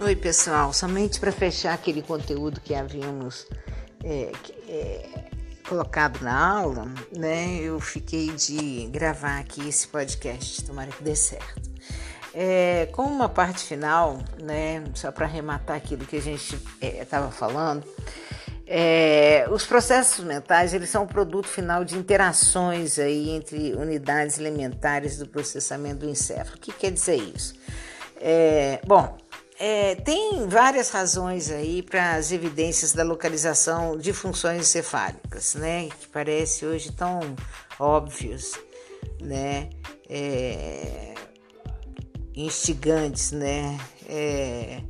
Oi, pessoal. Somente para fechar aquele conteúdo que havíamos é, é, colocado na aula, né? Eu fiquei de gravar aqui esse podcast. Tomara que dê certo. É, como uma parte final, né? Só para arrematar aquilo que a gente estava é, falando. É, os processos mentais eles são o produto final de interações aí entre unidades elementares do processamento do encéfalo. O que quer dizer isso? É, bom, é, tem várias razões aí para as evidências da localização de funções encefálicas, né? Que parece hoje tão óbvios, né? É, instigantes, né? É,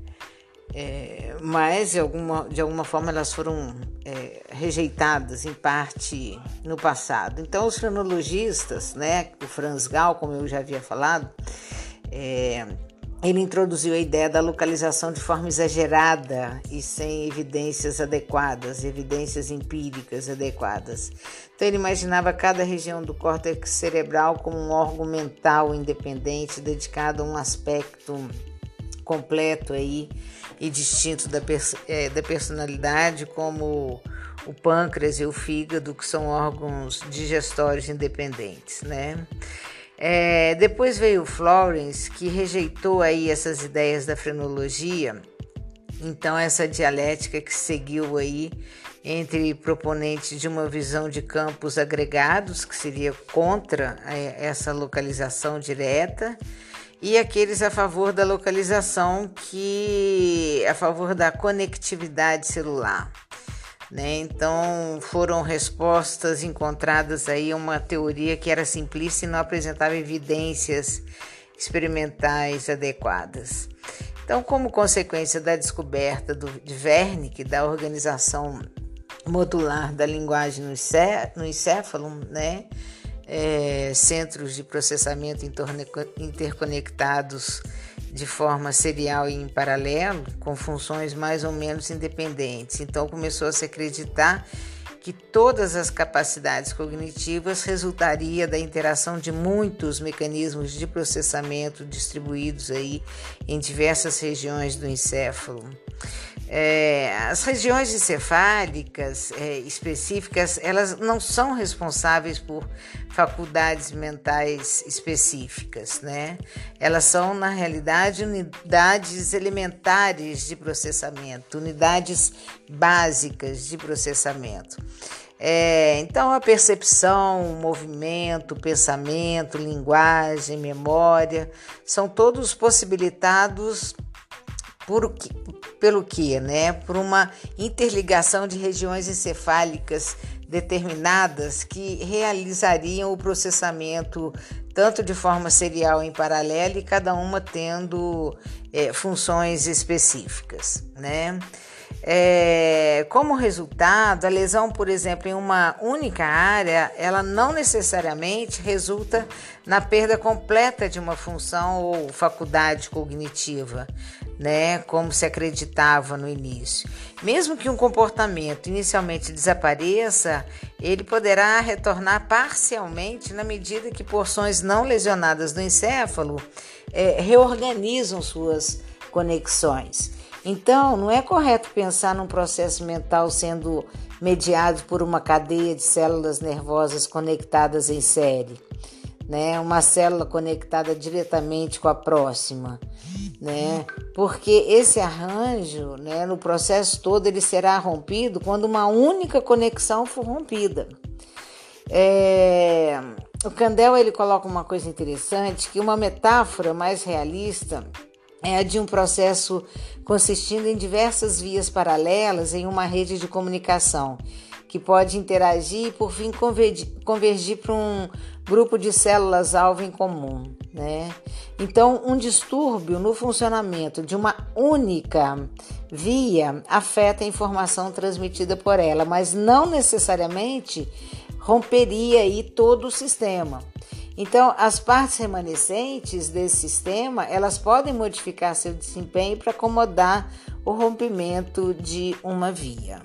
é, mas de alguma, de alguma forma elas foram é, rejeitadas em parte no passado. Então os frenologistas, né? O Franz Gall, como eu já havia falado, é, ele introduziu a ideia da localização de forma exagerada e sem evidências adequadas, evidências empíricas adequadas. Então ele imaginava cada região do córtex cerebral como um órgão mental independente dedicado a um aspecto completo aí e distinto da, é, da personalidade, como o pâncreas e o fígado, que são órgãos digestórios independentes, né? É, depois veio Florence, que rejeitou aí essas ideias da frenologia. Então, essa dialética que seguiu aí entre proponentes de uma visão de campos agregados, que seria contra é, essa localização direta, e aqueles a favor da localização, que a favor da conectividade celular. Né? Então foram respostas encontradas aí uma teoria que era simplista e não apresentava evidências experimentais adequadas. Então, como consequência da descoberta do, de Wernicke da organização modular da linguagem no, encéfalo, né? É, centros de processamento interconectados de forma serial e em paralelo, com funções mais ou menos independentes. Então começou a se acreditar que todas as capacidades cognitivas resultaria da interação de muitos mecanismos de processamento distribuídos aí em diversas regiões do encéfalo. É, as regiões encefálicas é, específicas, elas não são responsáveis por faculdades mentais específicas, né? Elas são, na realidade, unidades elementares de processamento, unidades básicas de processamento. É, então, a percepção, o movimento, o pensamento, linguagem, memória, são todos possibilitados por, pelo que, né? Por uma interligação de regiões encefálicas determinadas que realizariam o processamento tanto de forma serial em paralelo e cada uma tendo é, funções específicas, né? É, como resultado, a lesão, por exemplo, em uma única área, ela não necessariamente resulta na perda completa de uma função ou faculdade cognitiva, né, como se acreditava no início. Mesmo que um comportamento inicialmente desapareça, ele poderá retornar parcialmente na medida que porções não lesionadas do encéfalo é, reorganizam suas conexões. Então, não é correto pensar num processo mental sendo mediado por uma cadeia de células nervosas conectadas em série, né? Uma célula conectada diretamente com a próxima, né? Porque esse arranjo, né, no processo todo ele será rompido quando uma única conexão for rompida. É... O Candel ele coloca uma coisa interessante, que uma metáfora mais realista é a de um processo consistindo em diversas vias paralelas em uma rede de comunicação, que pode interagir e, por fim, convergir, convergir para um grupo de células-alvo em comum. Né? Então, um distúrbio no funcionamento de uma única via afeta a informação transmitida por ela, mas não necessariamente romperia aí todo o sistema. Então, as partes remanescentes desse sistema, elas podem modificar seu desempenho para acomodar o rompimento de uma via.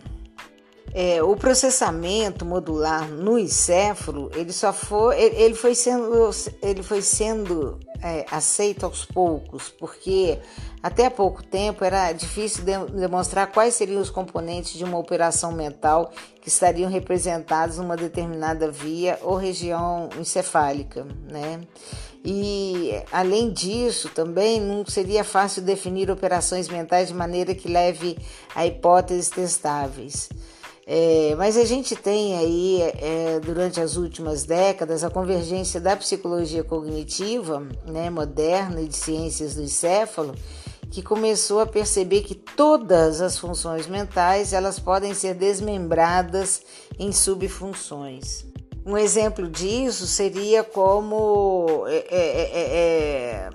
É, o processamento modular no encéfalo ele só foi ele, foi sendo ele foi sendo é, aceito aos poucos porque até há pouco tempo era difícil de, demonstrar quais seriam os componentes de uma operação mental que estariam representados numa determinada via ou região encefálica, né? E além disso, também não seria fácil definir operações mentais de maneira que leve a hipóteses testáveis. É, mas a gente tem aí, é, durante as últimas décadas, a convergência da psicologia cognitiva né, moderna e de ciências do encéfalo, que começou a perceber que todas as funções mentais elas podem ser desmembradas em subfunções. Um exemplo disso seria como é, é, é,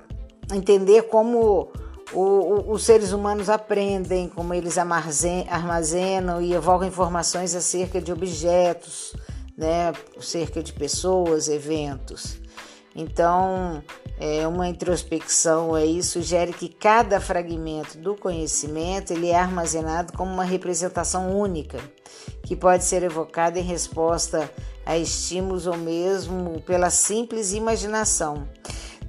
é entender como o, o, os seres humanos aprendem, como eles armazenam e evocam informações acerca de objetos, né, acerca de pessoas, eventos. Então, é, uma introspecção aí sugere que cada fragmento do conhecimento ele é armazenado como uma representação única, que pode ser evocada em resposta a estímulos ou mesmo pela simples imaginação.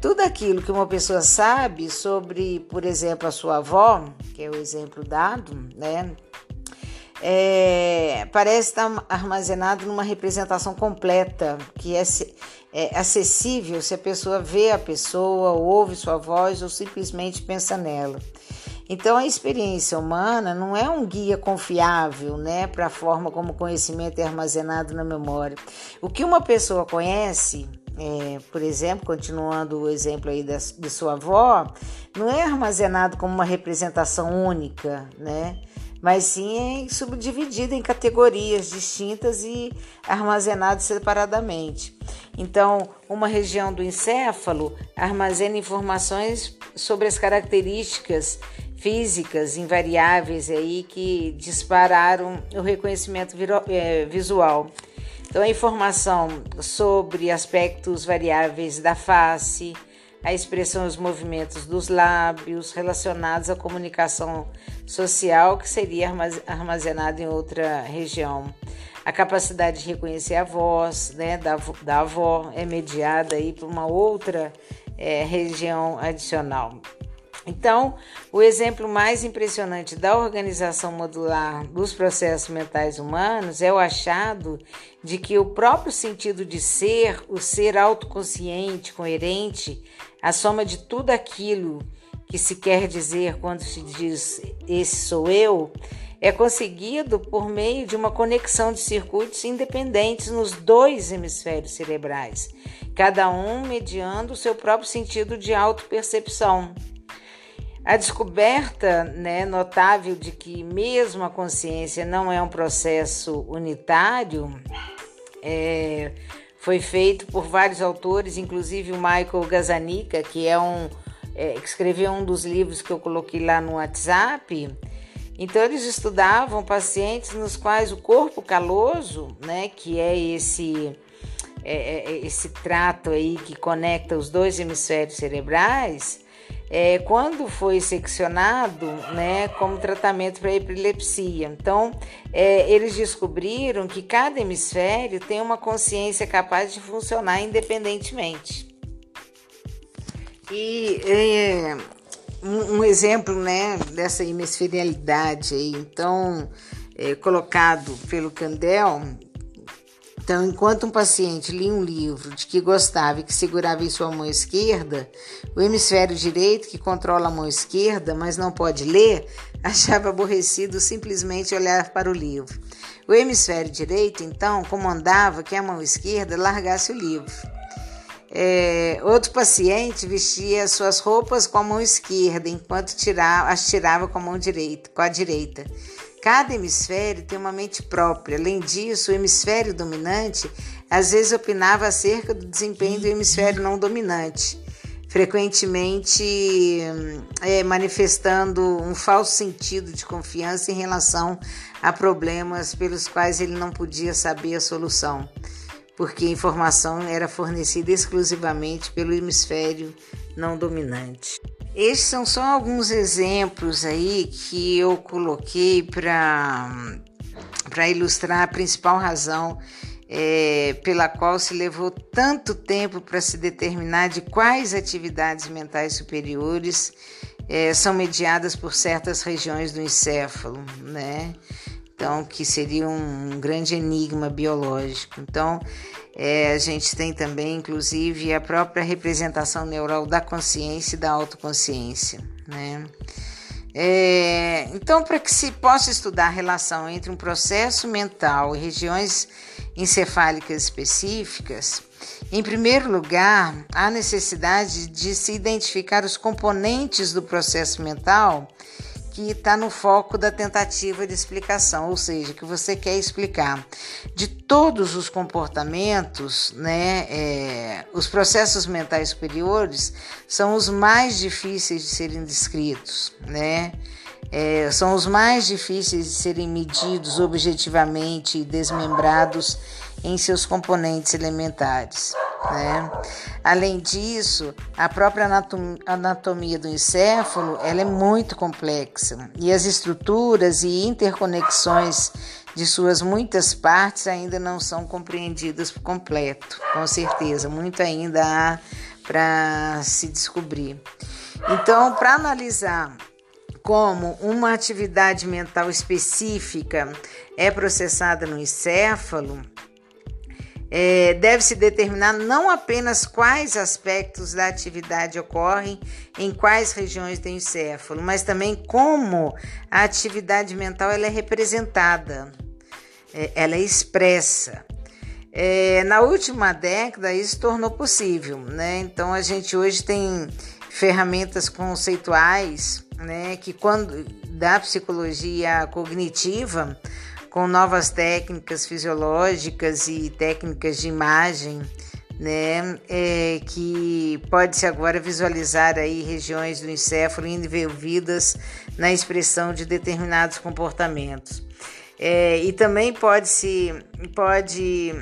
Tudo aquilo que uma pessoa sabe sobre, por exemplo, a sua avó, que é o exemplo dado, né? É, parece estar armazenado numa representação completa, que é, é acessível se a pessoa vê a pessoa, ouve sua voz ou simplesmente pensa nela. Então, a experiência humana não é um guia confiável né, para a forma como o conhecimento é armazenado na memória. O que uma pessoa conhece é, por exemplo, continuando o exemplo aí da, de sua avó, não é armazenado como uma representação única, né? Mas sim é subdividido em categorias distintas e armazenado separadamente. Então, uma região do encéfalo armazena informações sobre as características físicas invariáveis aí que dispararam o reconhecimento é, visual. Então, a informação sobre aspectos variáveis da face, a expressão e os movimentos dos lábios relacionados à comunicação social, que seria armazenada em outra região. A capacidade de reconhecer a voz né, da, da avó é mediada aí por uma outra é, região adicional. Então, o exemplo mais impressionante da organização modular dos processos mentais humanos é o achado de que o próprio sentido de ser, o ser autoconsciente, coerente, a soma de tudo aquilo que se quer dizer quando se diz esse sou eu, é conseguido por meio de uma conexão de circuitos independentes nos dois hemisférios cerebrais, cada um mediando o seu próprio sentido de autopercepção. A descoberta né, notável de que, mesmo a consciência não é um processo unitário, é, foi feito por vários autores, inclusive o Michael Gazanica, que é um é, que escreveu um dos livros que eu coloquei lá no WhatsApp. Então eles estudavam pacientes nos quais o corpo caloso, né, que é esse é, é esse trato aí que conecta os dois hemisférios cerebrais, é, quando foi seccionado né, como tratamento para epilepsia. Então, é, eles descobriram que cada hemisfério tem uma consciência capaz de funcionar independentemente. E é, um, um, exemplo né, dessa hemisferialidade aí, então, é, colocado pelo Candel, então, enquanto um paciente lia um livro de que gostava e que segurava em sua mão esquerda, o hemisfério direito, que controla a mão esquerda, mas não pode ler, achava aborrecido simplesmente olhar para o livro. O hemisfério direito, então, comandava que a mão esquerda largasse o livro. É, outro paciente vestia suas roupas com a mão esquerda, enquanto tirava, as tirava com a mão direita, com a direita. Cada hemisfério tem uma mente própria. Além disso, o hemisfério dominante às vezes opinava acerca do desempenho do hemisfério não dominante, frequentemente é, manifestando um falso sentido de confiança em relação a problemas pelos quais ele não podia saber a solução, porque a informação era fornecida exclusivamente pelo hemisfério não dominante. Estes são só alguns exemplos aí que eu coloquei para ilustrar a principal razão é, pela qual se levou tanto tempo para se determinar de quais atividades mentais superiores é, são mediadas por certas regiões do encéfalo, né? Então, que seria um grande enigma biológico. Então, é, a gente tem também, inclusive, a própria representação neural da consciência e da autoconsciência, né? É, então, para que se possa estudar a relação entre um processo mental e regiões encefálicas específicas, em primeiro lugar, há necessidade de se identificar os componentes do processo mental que está no foco da tentativa de explicação, ou seja, que você quer explicar. De todos os comportamentos, né, é, os processos mentais superiores são os mais difíceis de serem descritos, né? É, são os mais difíceis de serem medidos objetivamente e desmembrados em seus componentes elementares. Né? Além disso, a própria anatomia do encéfalo ela é muito complexa e as estruturas e interconexões de suas muitas partes ainda não são compreendidas por completo, com certeza, muito ainda há para se descobrir. Então, para analisar como uma atividade mental específica é processada no encéfalo, é, deve-se determinar não apenas quais aspectos da atividade ocorrem em quais regiões do encéfalo, mas também como a atividade mental ela é representada, é, ela é expressa. É, na última década, isso tornou possível, né? Então, a gente hoje tem ferramentas conceituais, né, que quando da psicologia cognitiva com novas técnicas fisiológicas e técnicas de imagem, né, é, que pode-se agora visualizar aí regiões do encéfalo envolvidas na expressão de determinados comportamentos. É, e também pode-se pode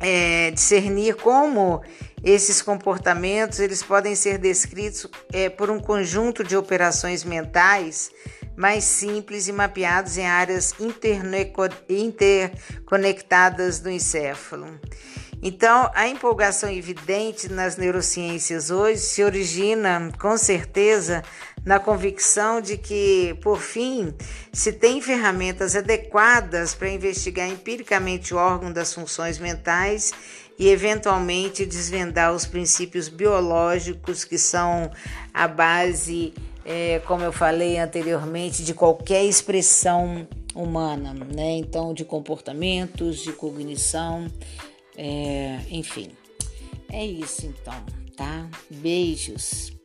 é, discernir como esses comportamentos eles podem ser descritos é, por um conjunto de operações mentais mais simples e mapeados em áreas interconectadas do encéfalo. Então, a empolgação evidente nas neurociências hoje se origina, com certeza, na convicção de que, por fim, se tem ferramentas adequadas para investigar empiricamente o órgão das funções mentais e, eventualmente, desvendar os princípios biológicos que são a base é, como eu falei anteriormente, de qualquer expressão humana, né? Então, de comportamentos, de cognição, é, enfim. É isso então, tá? Beijos.